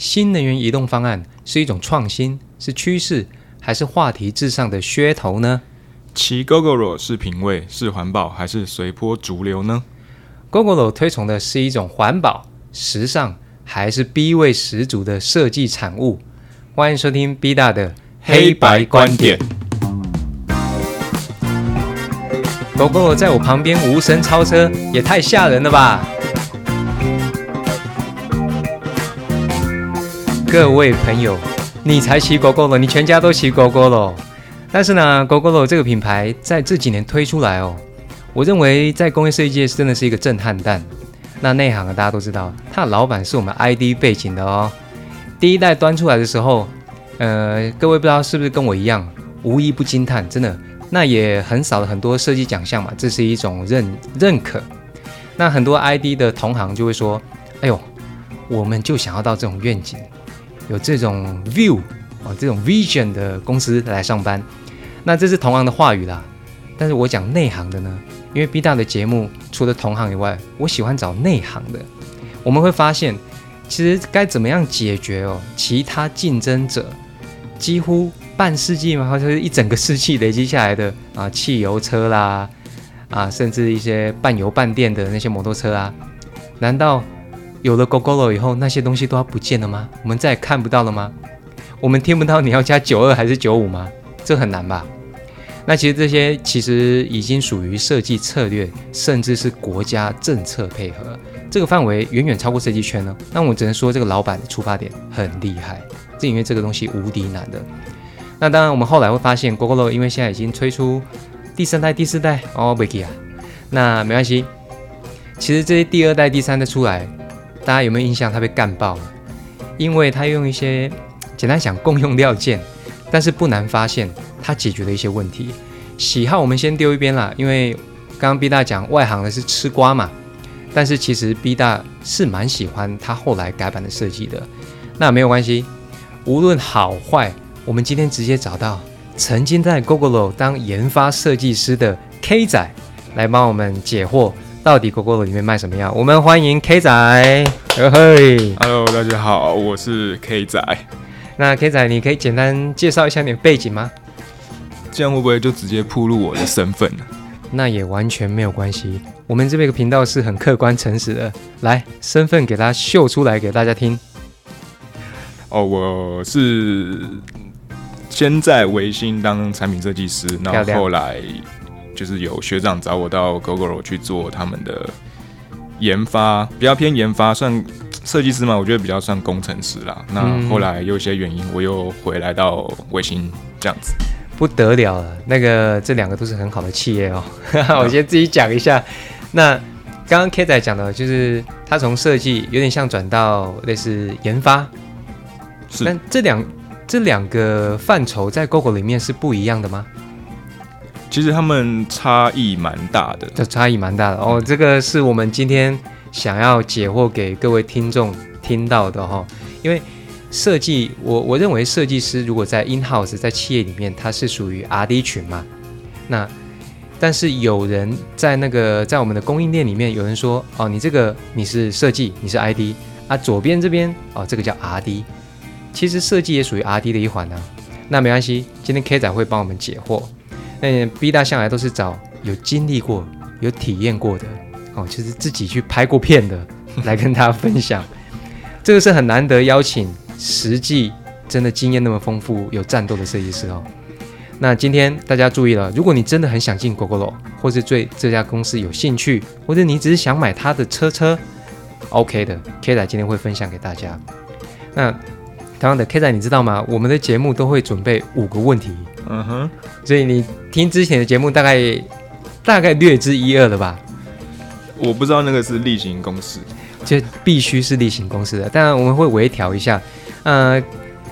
新能源移动方案是一种创新，是趋势，还是话题至上的噱头呢？骑 GoGoRo 是品味，是环保，还是随波逐流呢？GoGoRo 推崇的是一种环保、时尚，还是 B 味十足的设计产物？欢迎收听 B 大的黑白观点。GoGoRo 在我旁边无声超车，也太吓人了吧！各位朋友，你才骑狗狗了你全家都骑狗狗了。但是呢，GoGoRo 这个品牌在这几年推出来哦，我认为在工业设计界真的是一个震撼弹。那内行的大家都知道，它的老板是我们 ID 背景的哦。第一代端出来的时候，呃，各位不知道是不是跟我一样，无一不惊叹，真的。那也很少了很多设计奖项嘛，这是一种认认可。那很多 ID 的同行就会说：“哎呦，我们就想要到这种愿景。”有这种 view 啊，这种 vision 的公司来上班，那这是同行的话语啦。但是我讲内行的呢，因为 B 大的节目除了同行以外，我喜欢找内行的。我们会发现，其实该怎么样解决哦，其他竞争者几乎半世纪嘛，或者是一整个世纪累积下来的啊，汽油车啦，啊，甚至一些半油半电的那些摩托车啊，难道？有了 GoGo 以后，那些东西都要不见了吗？我们再也看不到了吗？我们听不到你要加九二还是九五吗？这很难吧？那其实这些其实已经属于设计策略，甚至是国家政策配合，这个范围远远超过设计圈了。那我只能说，这个老板的出发点很厉害，是因为这个东西无敌难的。那当然，我们后来会发现，GoGo 因为现在已经推出第三代、第四代哦，不给啊。那没关系，其实这些第二代、第三代出来。大家有没有印象？他被干爆了，因为他用一些简单想共用料件，但是不难发现他解决了一些问题。喜好我们先丢一边啦，因为刚刚 B 大讲外行的是吃瓜嘛，但是其实 B 大是蛮喜欢他后来改版的设计的。那没有关系，无论好坏，我们今天直接找到曾经在 Google 当研发设计师的 K 仔来帮我们解惑。到底 GoGo 里面卖什么样？我们欢迎 K 仔，嘿，Hello，大家好，我是 K 仔。那 K 仔，你可以简单介绍一下你的背景吗？这样会不会就直接暴露我的身份呢？那也完全没有关系，我们这边个频道是很客观诚实的，来，身份给他秀出来给大家听。哦，我是先在维新当产品设计师，然后后来。就是有学长找我到 Google 去做他们的研发，比较偏研发，算设计师嘛，我觉得比较算工程师啦。那后来有一些原因，我又回来到卫星这样子，不得了了。那个这两个都是很好的企业哦。我先自己讲一下。那刚刚 K 仔讲的，就是他从设计有点像转到类似研发，是。但这两这两个范畴在 Google 里面是不一样的吗？其实他们差异蛮大的，这差异蛮大的哦。这个是我们今天想要解惑给各位听众听到的哈。因为设计，我我认为设计师如果在 in house 在企业里面，他是属于 R D 群嘛。那但是有人在那个在我们的供应链里面，有人说哦，你这个你是设计，你是 I D 啊，左边这边哦，这个叫 R D。其实设计也属于 R D 的一环呢。那没关系，今天 K 仔会帮我们解惑。那 B 大向来都是找有经历过、有体验过的哦，就是自己去拍过片的 来跟大家分享。这个是很难得邀请实际真的经验那么丰富、有战斗的设计师哦。那今天大家注意了，如果你真的很想进 GoGo，或是对这家公司有兴趣，或者你只是想买他的车车，OK 的，K 仔今天会分享给大家。那同样的，K 仔你知道吗？我们的节目都会准备五个问题。嗯哼，所以你听之前的节目大概大概略知一二了吧？我不知道那个是例行公事，就必须是例行公事的。当然我们会微调一下。呃，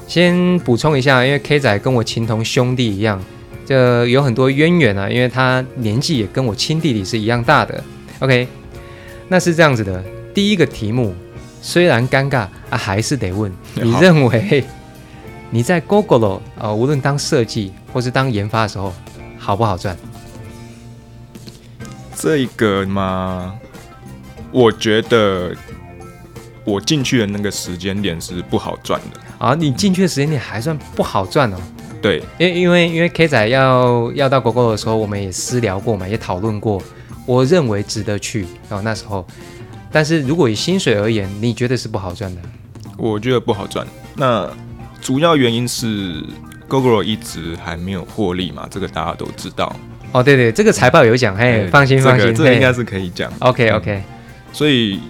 先补充一下，因为 K 仔跟我情同兄弟一样，就有很多渊源啊。因为他年纪也跟我亲弟弟是一样大的。OK，那是这样子的。第一个题目虽然尴尬啊，还是得问，你认为？你在 Google 呃，无论当设计或是当研发的时候，好不好赚？这个嘛，我觉得我进去的那个时间点是不好赚的啊。你进去的时间点还算不好赚哦。对，因因为因为 K 仔要要到 GoGo 的时候，我们也私聊过嘛，也讨论过，我认为值得去哦那时候。但是如果以薪水而言，你觉得是不好赚的？我觉得不好赚。那主要原因是 GoGo 一直还没有获利嘛，这个大家都知道。哦，对对，这个财报有讲，嘿，放心放心，这应该是可以讲。OK OK，所以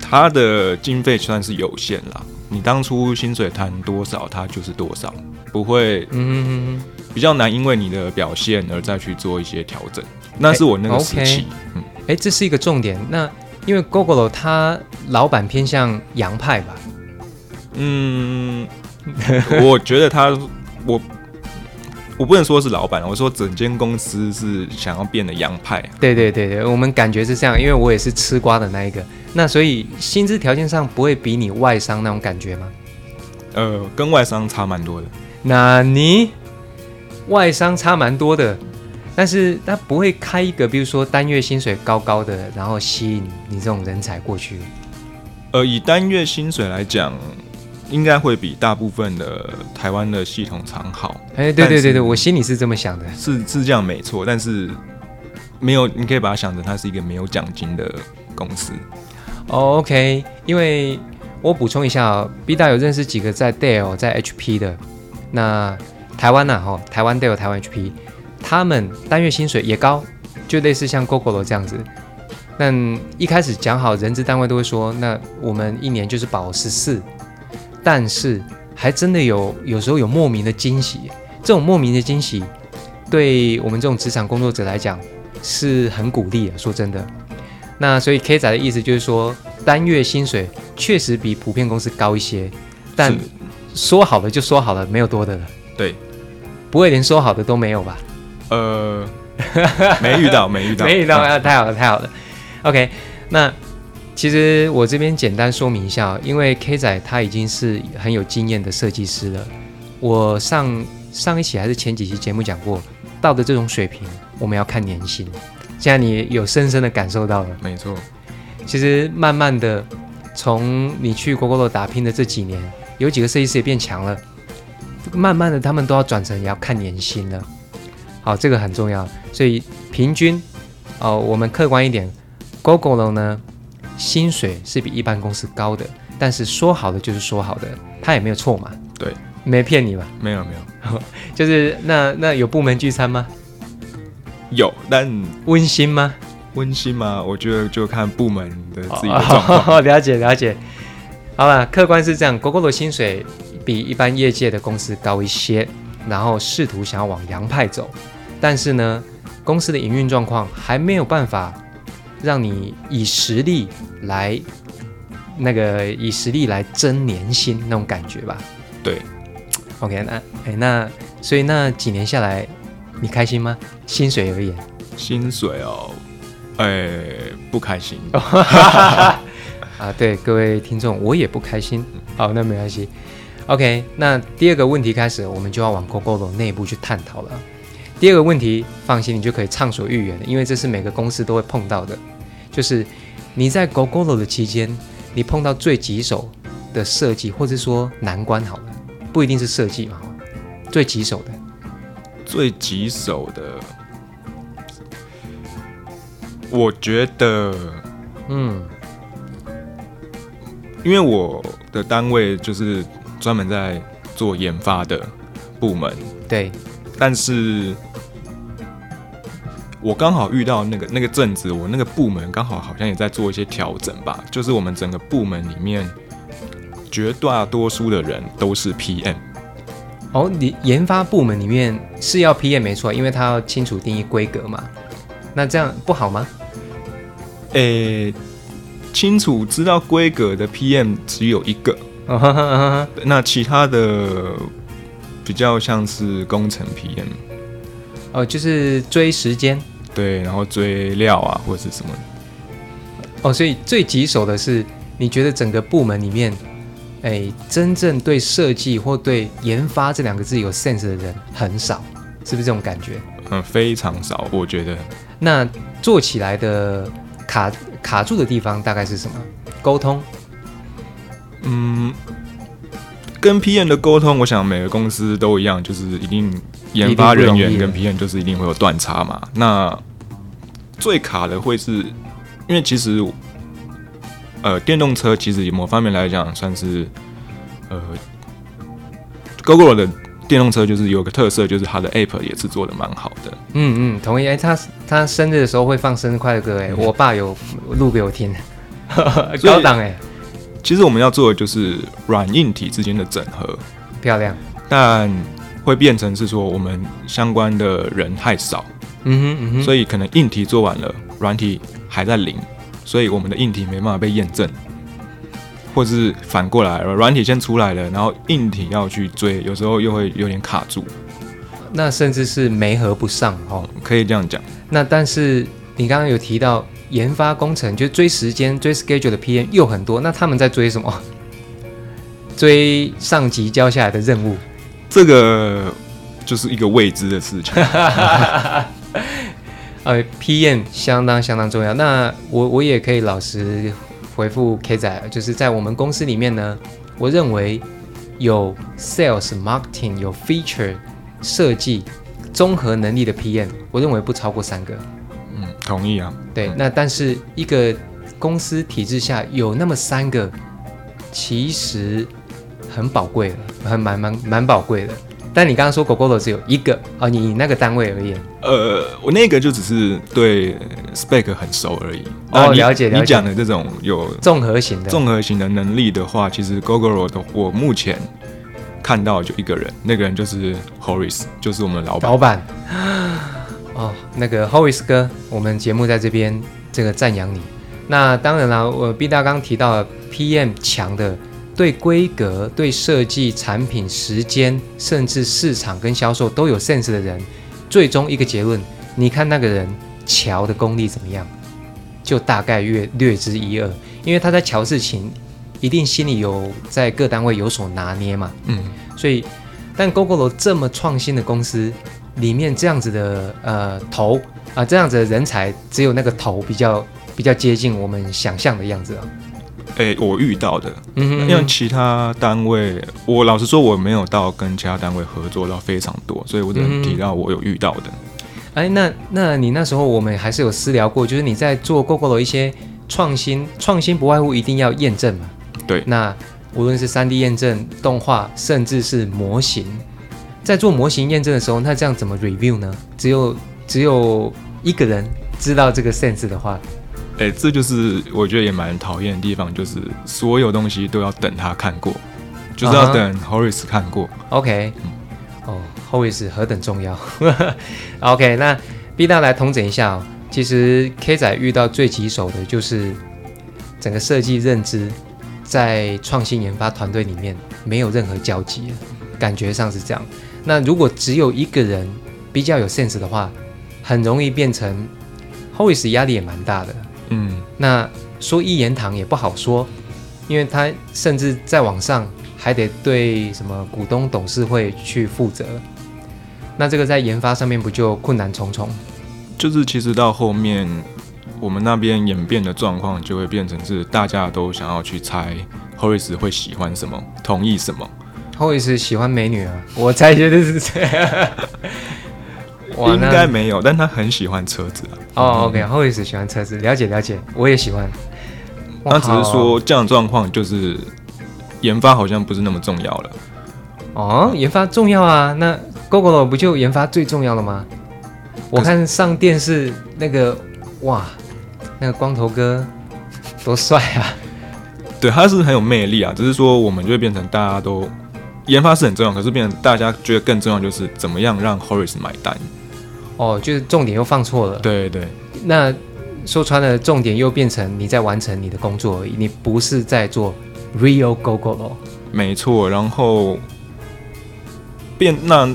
他的经费算是有限啦。你当初薪水谈多少，他就是多少，不会，嗯，比较难，因为你的表现而再去做一些调整。那是我那个时期，嗯，哎，这是一个重点。那因为 GoGo 它老板偏向洋派吧？嗯，我觉得他，我我不能说是老板，我说整间公司是想要变得洋派。对对对对，我们感觉是这样，因为我也是吃瓜的那一个。那所以薪资条件上不会比你外商那种感觉吗？呃，跟外商差蛮多的。那你外商差蛮多的，但是他不会开一个，比如说单月薪水高高的，然后吸引你这种人才过去。呃，以单月薪水来讲，应该会比大部分的台湾的系统厂好。哎，对对对对，我心里是这么想的，是是这样没错。但是没有，你可以把它想成它是一个没有奖金的公司。哦，OK，因为我补充一下哦，B 大有认识几个在 Dell、在 HP 的，那台湾呐，哈，台湾 Dell、台湾 HP，他们单月薪水也高，就类似像 Google 这样子。但一开始讲好人资单位都会说，那我们一年就是保十四，但是还真的有有时候有莫名的惊喜，这种莫名的惊喜，对我们这种职场工作者来讲是很鼓励的。说真的。那所以 K 仔的意思就是说，单月薪水确实比普遍公司高一些，但说好了就说好了，没有多的了。对，不会连说好的都没有吧？呃，没遇到，没遇到，没遇到，太好了，太好了。OK，那其实我这边简单说明一下，因为 K 仔他已经是很有经验的设计师了。我上上一期还是前几期节目讲过，到的这种水平，我们要看年薪。现在你有深深的感受到了，没错。其实慢慢的，从你去 Google 打拼的这几年，有几个设计师也变强了。慢慢的，他们都要转成也要看年薪了。好，这个很重要。所以平均，哦，我们客观一点，Google 呢，薪水是比一般公司高的，但是说好的就是说好的，他也没有错嘛。对，没骗你吧？没有没有，就是那那有部门聚餐吗？有，但温馨吗？温馨吗？我觉得就看部门的自己的状况。了解了解，好了，客观是这样。GoGo 的薪水比一般业界的公司高一些，然后试图想要往洋派走，但是呢，公司的营运状况还没有办法让你以实力来那个以实力来争年薪那种感觉吧？对，OK，那哎那所以那几年下来。你开心吗？薪水而言，薪水哦，哎，不开心。啊，对各位听众，我也不开心。好，那没关系。OK，那第二个问题开始，我们就要往 GoGo 内部去探讨了。第二个问题，放心，你就可以畅所欲言了，因为这是每个公司都会碰到的，就是你在 GoGo 的期间，你碰到最棘手的设计，或者说难关，好了，不一定是设计嘛，最棘手的。最棘手的，我觉得，嗯，因为我的单位就是专门在做研发的部门，对，但是我刚好遇到那个那个阵子，我那个部门刚好好像也在做一些调整吧，就是我们整个部门里面绝大多数的人都是 PM。哦，你研发部门里面是要 PM 没错，因为他要清楚定义规格嘛。那这样不好吗？诶，清楚知道规格的 PM 只有一个，那其他的比较像是工程 PM。哦，就是追时间。对，然后追料啊，或者是什么。哦，所以最棘手的是，你觉得整个部门里面。哎，真正对设计或对研发这两个字有 sense 的人很少，是不是这种感觉？嗯，非常少，我觉得。那做起来的卡卡住的地方大概是什么？沟通？嗯，跟 PM 的沟通，我想每个公司都一样，就是一定研发人员跟 PM 就是一定会有断差嘛。那最卡的会是，因为其实，呃，电动车其实某方面来讲算是，呃，Google 的。电动车就是有个特色，就是它的 App 也是做的蛮好的。嗯嗯，同意。哎，他他生日的时候会放生日快乐歌，哎，我爸有录给我听，高档哎。其实我们要做的就是软硬体之间的整合，漂亮。但会变成是说我们相关的人太少，嗯哼嗯哼，所以可能硬体做完了，软体还在零，所以我们的硬体没办法被验证。或是反过来，软体先出来了，然后硬体要去追，有时候又会有点卡住。那甚至是没合不上哦，可以这样讲。那但是你刚刚有提到研发工程，就追时间、追 schedule 的 PM 又很多，那他们在追什么？追上级交下来的任务？这个就是一个未知的事情。呃，PM 相当相当重要。那我我也可以老实。回复 K 仔，就是在我们公司里面呢，我认为有 sales marketing 有 feature 设计综合能力的 PM，我认为不超过三个。嗯，同意啊。对，那但是一个公司体制下有那么三个，其实很宝贵的，很蛮蛮蛮宝贵的。但你刚刚说狗狗的只有一个哦，你那个单位而言，呃，我那个就只是对 spec 很熟而已。哦，了解了解。你讲的这种有综合型的综合型的能力的话，其实 Google 的我目前看到就一个人，那个人就是 Horace，就是我们老板。老板，哦，那个 Horace 哥，我们节目在这边这个赞扬你。那当然啦，我毕大刚提到了 PM 强的。对规格、对设计、产品、时间，甚至市场跟销售都有 sense 的人，最终一个结论，你看那个人乔的功力怎么样，就大概略略知一二。因为他在乔事情，一定心里有在各单位有所拿捏嘛。嗯，所以，但 Google 这么创新的公司里面，这样子的呃头啊，这样子的人才，只有那个头比较比较接近我们想象的样子啊。哎，我遇到的，嗯因为其他单位，我老实说我没有到跟其他单位合作到非常多，所以我只能提到我有遇到的。哎，那那你那时候我们还是有私聊过，就是你在做 GoGo 的一些创新，创新不外乎一定要验证嘛。对，那无论是三 D 验证、动画，甚至是模型，在做模型验证的时候，那这样怎么 review 呢？只有只有一个人知道这个 sense 的话。哎，这就是我觉得也蛮讨厌的地方，就是所有东西都要等他看过，就是要等 Horace 看过。OK，哦，Horace 何等重要。OK，那 B 大来统整一下哦。其实 K 仔遇到最棘手的就是整个设计认知在创新研发团队里面没有任何交集，感觉上是这样。那如果只有一个人比较有 sense 的话，很容易变成 Horace 压力也蛮大的。嗯，那说一言堂也不好说，因为他甚至在网上还得对什么股东董事会去负责，那这个在研发上面不就困难重重？就是其实到后面我们那边演变的状况就会变成是大家都想要去猜 Horace 会喜欢什么，同意什么。Horace 喜欢美女啊，我猜绝对是这样。应该没有，但他很喜欢车子啊。哦，OK，后也是喜欢车子，了解了解，我也喜欢。他只是说这样状况就是研发好像不是那么重要了。哦，研发重要啊，那 Google 不就研发最重要了吗？我看上电视那个，哇，那个光头哥多帅啊！对，他是很有魅力啊。只是说我们就会变成大家都研发是很重要，可是变成大家觉得更重要就是怎么样让 Horace 买单。哦，就是重点又放错了。对对，那说穿了，重点又变成你在完成你的工作而已，你不是在做 real go go 咯。没错，然后变那，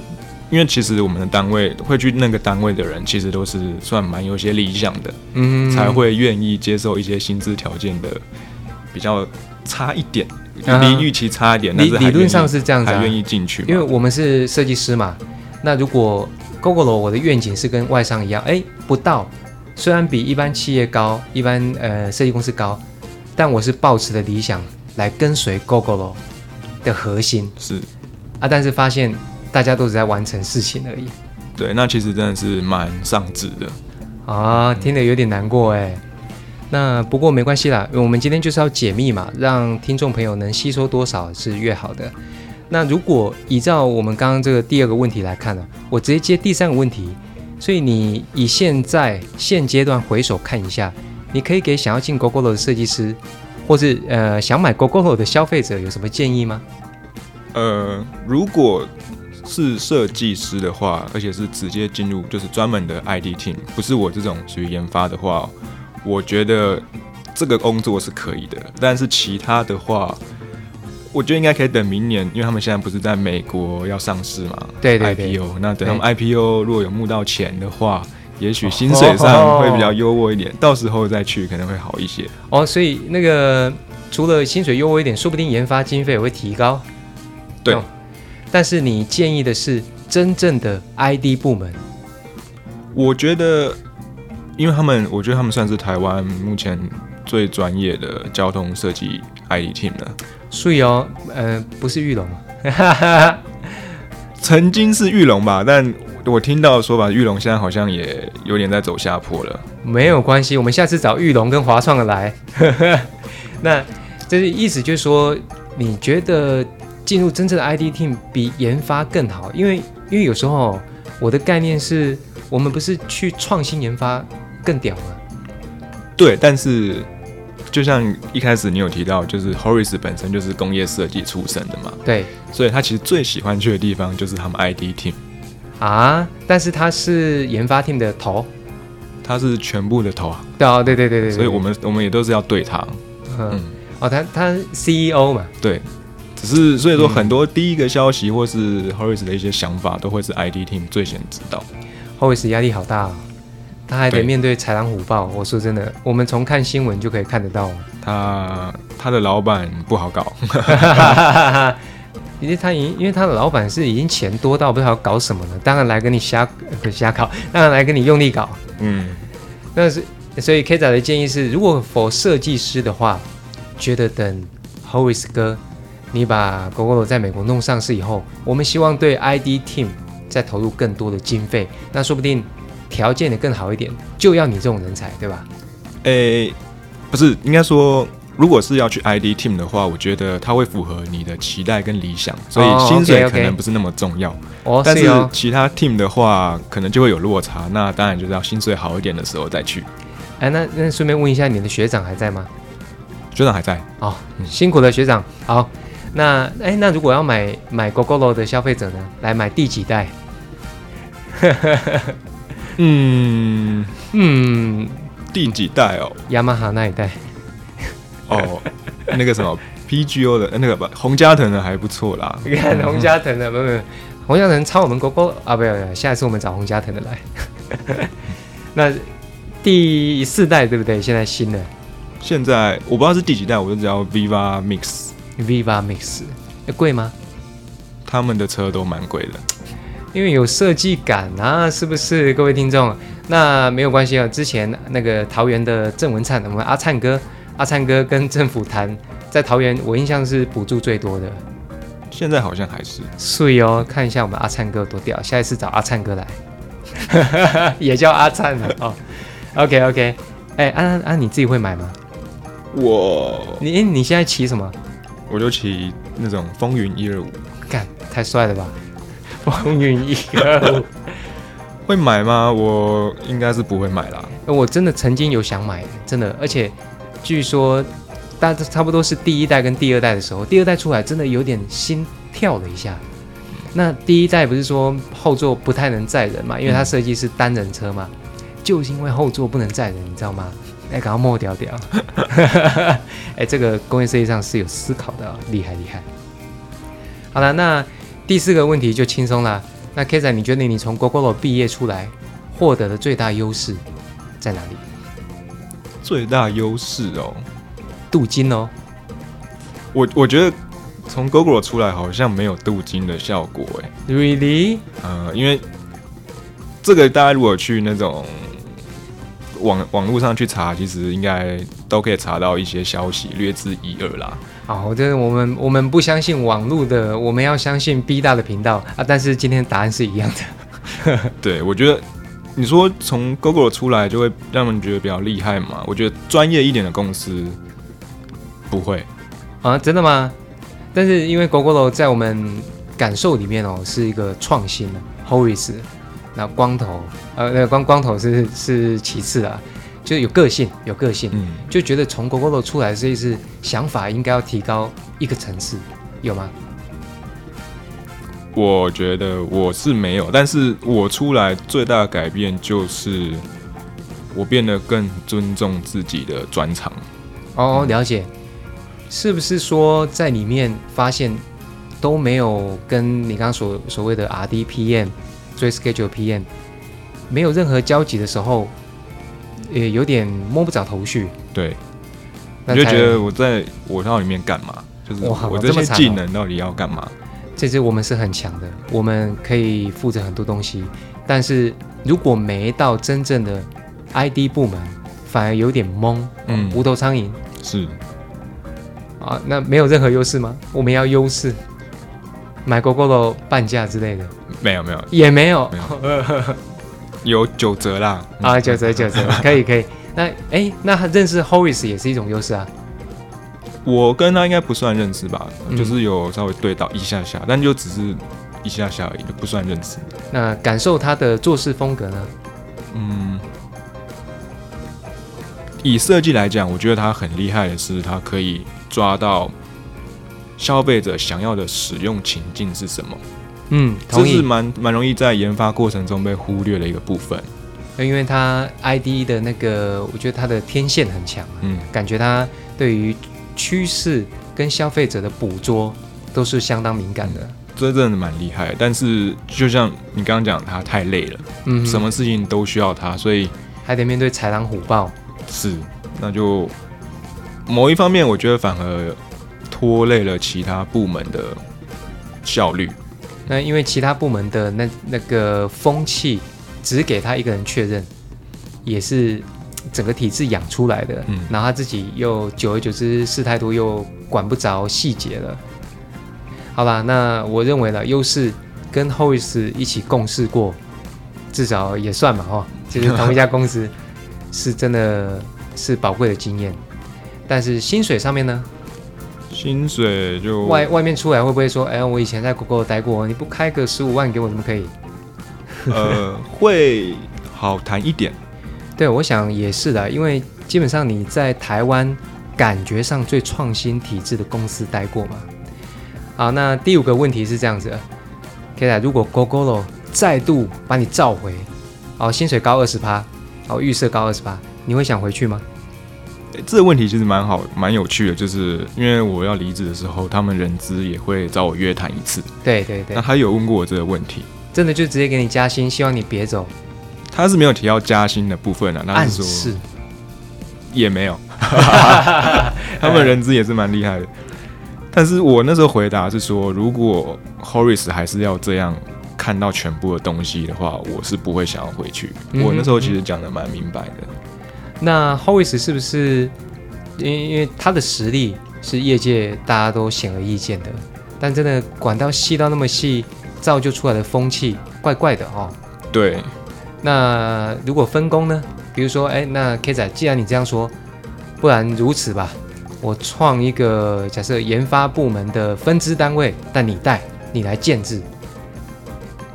因为其实我们的单位会去那个单位的人，其实都是算蛮有些理想的，嗯，才会愿意接受一些薪资条件的比较差一点，离预期差一点，理理论上是这样子，还愿意进去，因为我们是设计师嘛。那如果 Google 我的愿景是跟外商一样，哎，不到，虽然比一般企业高，一般呃设计公司高，但我是抱持的理想来跟随 GoGo 的核心是啊，但是发现大家都只在完成事情而已。对，那其实真的是蛮上智的啊，听得有点难过哎。那不过没关系啦，我们今天就是要解密嘛，让听众朋友能吸收多少是越好的。那如果依照我们刚刚这个第二个问题来看呢，我直接接第三个问题。所以你以现在现阶段回首看一下，你可以给想要进 GoGo 的设计师，或是呃想买 GoGo 的消费者有什么建议吗？呃，如果是设计师的话，而且是直接进入就是专门的 ID team，不是我这种属于研发的话，我觉得这个工作是可以的。但是其他的话，我觉得应该可以等明年，因为他们现在不是在美国要上市嘛？对对对。IPO，那等他们 IPO 如果有募到钱的话，也许薪水上 会比较优渥一点，到时候再去可能会好一些。哦，所以那个除了薪水优渥一点，说不定研发经费也会提高。对。但是你建议的是真正的 ID 部门？我觉得，因为他们，我觉得他们算是台湾目前最专业的交通设计 ID team 了。所以哦，呃，不是玉龙，曾经是玉龙吧，但我听到说法，玉龙现在好像也有点在走下坡了。没有关系，我们下次找玉龙跟华创的来。那这是意思就是说，你觉得进入真正的 ID team 比研发更好？因为因为有时候我的概念是我们不是去创新研发更屌了？对，但是。就像一开始你有提到，就是 Horace 本身就是工业设计出身的嘛，对，所以他其实最喜欢去的地方就是他们 ID team 啊，但是他是研发 team 的头，他是全部的头啊，对啊，对对对对，所以我们我们也都是要对他，嗯，哦，他他 CEO 嘛，对，只是所以说很多第一个消息或是 Horace 的一些想法都会是 ID team 最先知道，Horace 压力好大。他还得面对豺狼虎豹。我说真的，我们从看新闻就可以看得到，他他的老板不好搞，因为他已因为他的老板是已经钱多到不知道搞什么了，当然来跟你瞎瞎搞，当然来跟你用力搞。嗯，那是所以 K 仔的建议是，如果否设计师的话，觉得等 Horace 哥你把狗狗在美国弄上市以后，我们希望对 ID Team 再投入更多的经费，那说不定。条件的更好一点，就要你这种人才，对吧？诶，不是，应该说，如果是要去 ID team 的话，我觉得它会符合你的期待跟理想，所以薪水可能不是那么重要。哦，但是其他 team 的话，可能就会有落差。那当然就是要薪水好一点的时候再去。哎，那那顺便问一下，你的学长还在吗？学长还在。哦，辛苦了，学长。好，那哎，那如果要买买 GoGo 的消费者呢，来买第几代？嗯嗯，第几代哦？雅马哈那一代。哦，那个什么 PGO 的那个吧，洪嘉腾的还不错啦。你看洪嘉腾的，不不，洪嘉腾抄我们国歌啊！不要不要，下一次我们找洪嘉腾的来。那第四代对不对？现在新的。现在我不知道是第几代，我就知道 Viva Mix。Viva Mix 贵吗？他们的车都蛮贵的。因为有设计感啊，是不是各位听众？那没有关系啊。之前那个桃园的郑文灿，我们阿灿哥，阿灿哥跟政府谈，在桃园我印象是补助最多的。现在好像还是。所以哦，看一下我们阿灿哥多屌，下一次找阿灿哥来，也叫阿灿了哦。OK OK，哎，安安，你自己会买吗？我，你你现在骑什么？我就骑那种风云一二五，干，太帅了吧！风云一个会买吗？我应该是不会买啦。我真的曾经有想买，真的，而且据说大差不多是第一代跟第二代的时候，第二代出来真的有点心跳了一下。那第一代不是说后座不太能载人嘛？因为它设计是单人车嘛，就是因为后座不能载人，你知道吗？哎，赶快抹掉掉。哎，这个工业设计上是有思考的，厉害厉害。好了，那。第四个问题就轻松了。那 K 仔，你觉得你从 GoGo 毕业出来获得的最大优势在哪里？最大优势哦，镀金哦。我我觉得从 GoGo 出来好像没有镀金的效果哎。Really？呃，因为这个大家如果去那种网网络上去查，其实应该都可以查到一些消息，略知一二啦。好，这我们我们不相信网络的，我们要相信 B 大的频道啊。但是今天答案是一样的。对，我觉得你说从 Google 出来就会让人觉得比较厉害嘛？我觉得专业一点的公司不会啊，真的吗？但是因为 Google 在我们感受里面哦，是一个创新的 Horace，那光头呃，那光光头是是其次啊。就有个性，有个性，嗯，就觉得从 GoGo 出来这一次想法应该要提高一个层次，有吗？我觉得我是没有，但是我出来最大的改变就是我变得更尊重自己的专长。哦，了解，是不是说在里面发现都没有跟你刚刚所所谓的 RDPM 追 Schedule PM 没有任何交集的时候？也有点摸不着头绪，对，你就觉得我在我到里面干嘛？就是我这些技能到底要干嘛？这支我们是很强的，我们可以负责很多东西，但是如果没到真正的 ID 部门，反而有点懵，嗯，无头苍蝇。是。啊，那没有任何优势吗？我们要优势，买 GoGo 的半价之类的，没有没有。也没有。有 九折啦！啊，九折九折，可以可以。那哎，那他认识 Horace 也是一种优势啊。我跟他应该不算认识吧，就是有稍微对到一下下，但就只是一下下而已，不算认识。那感受他的做事风格呢？嗯，以设计来讲，我觉得他很厉害的是，他可以抓到消费者想要的使用情境是什么。嗯，这是蛮蛮容易在研发过程中被忽略的一个部分。因为它 ID 的那个，我觉得它的天线很强，嗯，感觉它对于趋势跟消费者的捕捉都是相当敏感的。这真的蛮厉害，但是就像你刚刚讲，他太累了，嗯，什么事情都需要他，所以还得面对豺狼虎豹。是，那就某一方面，我觉得反而拖累了其他部门的效率。那因为其他部门的那那个风气，只给他一个人确认，也是整个体制养出来的。嗯，然后他自己又久而久之事太多，又管不着细节了。好吧，那我认为了，优势跟 Horace 一起共事过，至少也算嘛，哈，就是同一家公司，是真的是宝贵的经验。但是薪水上面呢？薪水就外外面出来会不会说，哎，我以前在 Google 待过，你不开个十五万给我，怎么可以？呃，会好谈一点。对，我想也是的，因为基本上你在台湾感觉上最创新体制的公司待过嘛。好，那第五个问题是这样子，K 仔，如果 Google 再度把你召回，好，薪水高二十趴，好，预设高二十趴，你会想回去吗？这个问题其实蛮好，蛮有趣的，就是因为我要离职的时候，他们人资也会找我约谈一次。对对对。那他有问过我这个问题，真的就直接给你加薪，希望你别走。他是没有提到加薪的部分啊，那是说也没有。他们人资也是蛮厉害的，但是我那时候回答是说，如果 Horace 还是要这样看到全部的东西的话，我是不会想要回去。我那时候其实讲的蛮明白的。那 Horace 是不是因因为他的实力是业界大家都显而易见的，但真的管道细到那么细，造就出来的风气怪怪的哦。对。那如果分工呢？比如说，哎，那 K 仔，既然你这样说，不然如此吧，我创一个假设研发部门的分支单位，但你带，你来建制。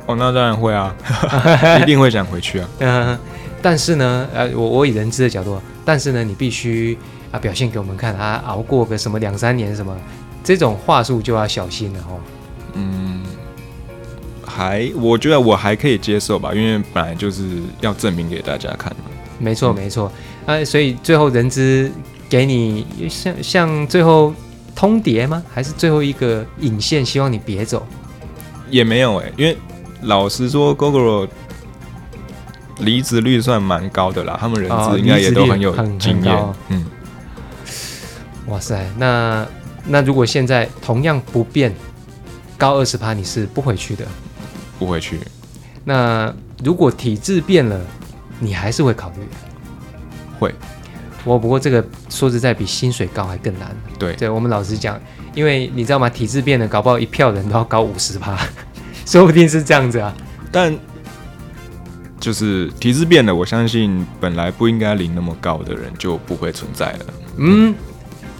哦，那当然会啊，一定会想回去啊。嗯。但是呢，呃，我我以人资的角度，但是呢，你必须啊表现给我们看，他熬过个什么两三年什么，这种话术就要小心了哦。嗯，还我觉得我还可以接受吧，因为本来就是要证明给大家看。没错没错，啊，所以最后人资给你像像最后通牒吗？还是最后一个引线，希望你别走？也没有哎，因为老实说，Google。离职率算蛮高的啦，他们人资应该也都很有经验。嗯，哇塞，那那如果现在同样不变，高二十趴，你是不回去的？不回去。那如果体制变了，你还是会考虑？会。我不过这个说实在比薪水高还更难。对，对我们老实讲，因为你知道吗？体制变了，搞不好一票人都要高五十趴，说不定是这样子啊。但就是体制变了，我相信本来不应该领那么高的人就不会存在了。嗯，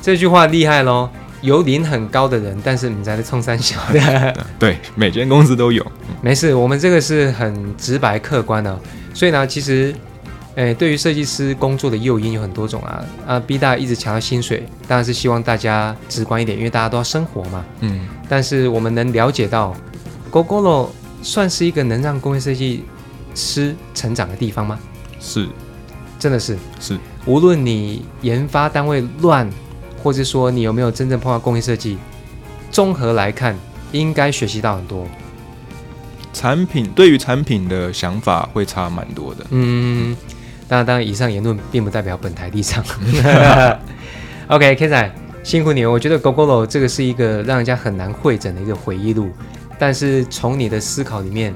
这句话厉害喽。有领很高的人，但是你在冲三小的。对，每间公司都有。没事，我们这个是很直白客观的。所以呢，其实，诶，对于设计师工作的诱因有很多种啊。啊，B 大一直强调薪水，当然是希望大家直观一点，因为大家都要生活嘛。嗯。但是我们能了解到，GoGoLo 算是一个能让工业设计师成长的地方吗？是，真的是。是。无论你研发单位乱。或者说你有没有真正碰到工业设计？综合来看，应该学习到很多。产品对于产品的想法会差蛮多的。嗯，当然，当然，以上言论并不代表本台立场。OK，K 仔辛苦你了。我觉得 GoGoLo 这个是一个让人家很难会诊的一个回忆录，但是从你的思考里面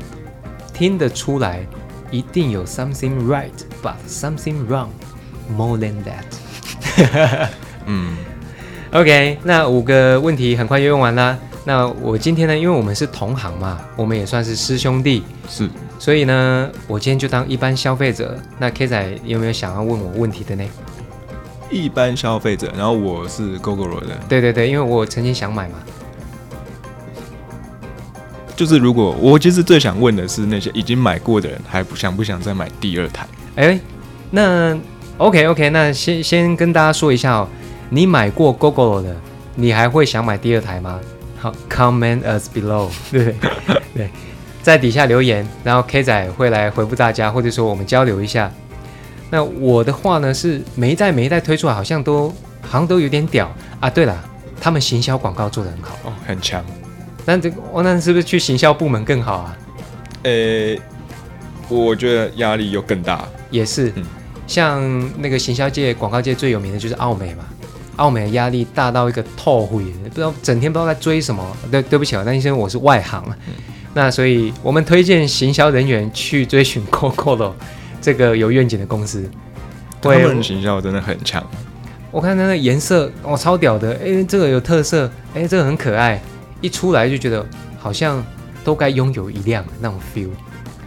听得出来，一定有 something right but something wrong more than that。嗯。OK，那五个问题很快就用完啦。那我今天呢，因为我们是同行嘛，我们也算是师兄弟，是，所以呢，我今天就当一般消费者。那 K 仔有没有想要问我问题的呢？一般消费者，然后我是 GoGo 的。对对对，因为我曾经想买嘛。就是如果我其实最想问的是那些已经买过的人，还不想不想再买第二台？哎，那 OK OK，那先先跟大家说一下哦。你买过 Google 的，你还会想买第二台吗？好，comment us below，对对，在底下留言，然后 K 仔会来回复大家，或者说我们交流一下。那我的话呢，是每一代每一代推出来，好像都好像都有点屌啊。对了，他们行销广告做的很好哦，很强。那这个，那是不是去行销部门更好啊？呃，我觉得压力又更大。也是，像那个行销界、广告界最有名的就是奥美嘛。奥美的压力大到一个透灰，不知道整天不知道在追什么。对，对不起啊，那医生我是外行，那所以我们推荐行销人员去追寻 Coco 这个有愿景的公司。他们行销真的很强。我看它的颜色，哦，超屌的！哎，这个有特色，哎，这个很可爱，一出来就觉得好像都该拥有一辆那种 feel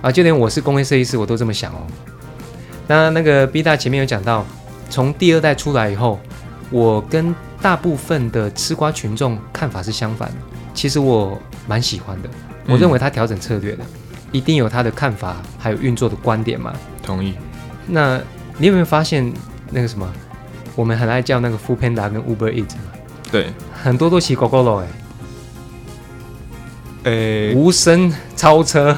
啊！就连我是工业设计师，我都这么想哦。那那个 B 大前面有讲到，从第二代出来以后。我跟大部分的吃瓜群众看法是相反的，其实我蛮喜欢的。我认为他调整策略的，一定有他的看法，还有运作的观点嘛。同意。那你有没有发现那个什么？我们很爱叫那个 Food Panda 跟 Uber Eats 嘛？对，很多都骑 GoGo 哎。诶，无声超车。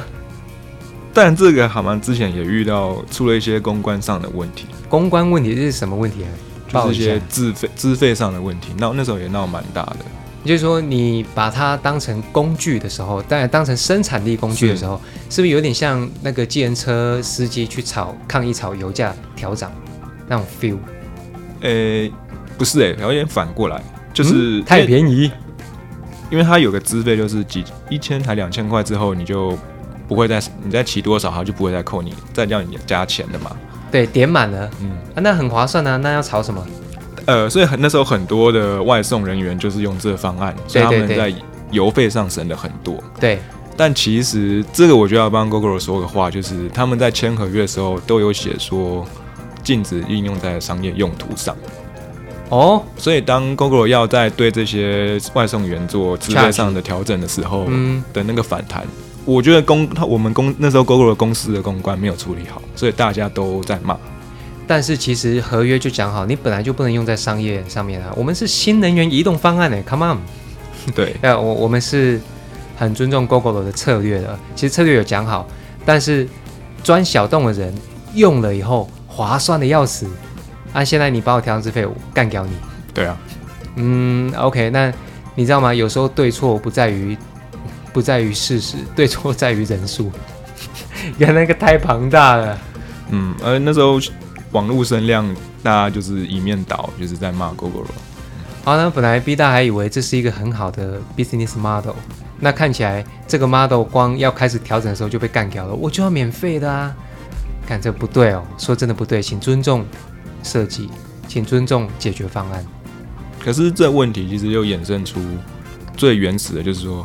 但这个好像之前也遇到出了一些公关上的问题。公关问题是什么问题啊？就是一些资费资费上的问题，闹那时候也闹蛮大的。就是说，你把它当成工具的时候，当然当成生产力工具的时候，是不是有点像那个计程车司机去炒抗议炒油价调涨那种 feel？呃，不是哎，有点反过来，就是太便宜，因为它有个资费，就是几一千才两千块之后，你就不会再你再骑多少，它就不会再扣你，再叫你加钱的嘛。对，点满了，嗯，啊，那很划算啊，那要炒什么？呃，所以很那时候很多的外送人员就是用这个方案，所以他们在油费上省了很多。对，但其实这个我就要帮 Google 说个话，就是他们在签合约的时候都有写说禁止应用在商业用途上。哦，所以当 Google 要在对这些外送员做资费上的调整的时候，嗯，的那个反弹。我觉得公他我们公那时候 Google 公司的公关没有处理好，所以大家都在骂。但是其实合约就讲好，你本来就不能用在商业上面啊。我们是新能源移动方案呢，Come on。对，呃，我我们是很尊重 Google 的策略的。其实策略有讲好，但是钻小洞的人用了以后划算的要死。啊，现在你把我调资费，我干掉你。对啊。嗯，OK，那你知道吗？有时候对错不在于。不在于事实，对错在于人数。原来那个太庞大了。嗯，而那时候网络声量，大家就是一面倒，就是在骂 Google。好，那本来 B 大还以为这是一个很好的 business model，那看起来这个 model 光要开始调整的时候就被干掉了。我就要免费的啊！看这不对哦，说真的不对，请尊重设计，请尊重解决方案。可是这问题其实又衍生出最原始的，就是说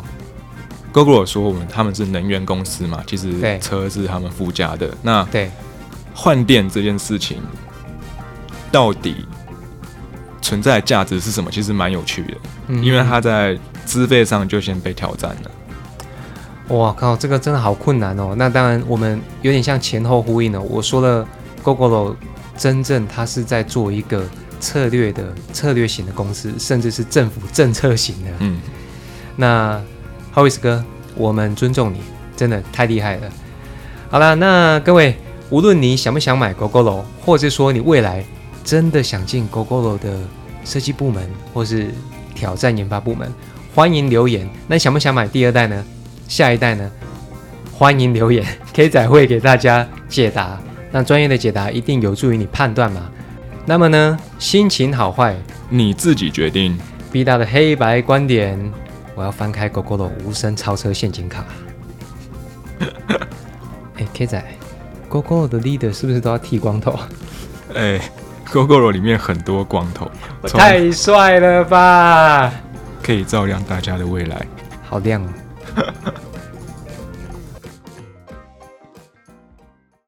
，Google 说我们他们是能源公司嘛，其实车是他们附加的。那对换电这件事情，到底存在价值是什么？其实蛮有趣的，因为它在资费上就先被挑战了。哇靠，这个真的好困难哦。那当然，我们有点像前后呼应了。我说了，Google 真正它是在做一个。策略的策略型的公司，甚至是政府政策型的。嗯，那 Horace 哥，我们尊重你，真的太厉害了。好了，那各位，无论你想不想买 Google，或者说你未来真的想进 Google 的设计部门，或是挑战研发部门，欢迎留言。那想不想买第二代呢？下一代呢？欢迎留言，K 仔会给大家解答。那专业的解答一定有助于你判断嘛。那么呢，心情好坏你自己决定。B 大的黑白观点，我要翻开 GoGo 的无声超车陷阱卡。哎，K 仔，GoGo 的 leader 是不是都要剃光头？哎，GoGo 里面很多光头，太帅了吧！可以照亮大家的未来，好亮哦。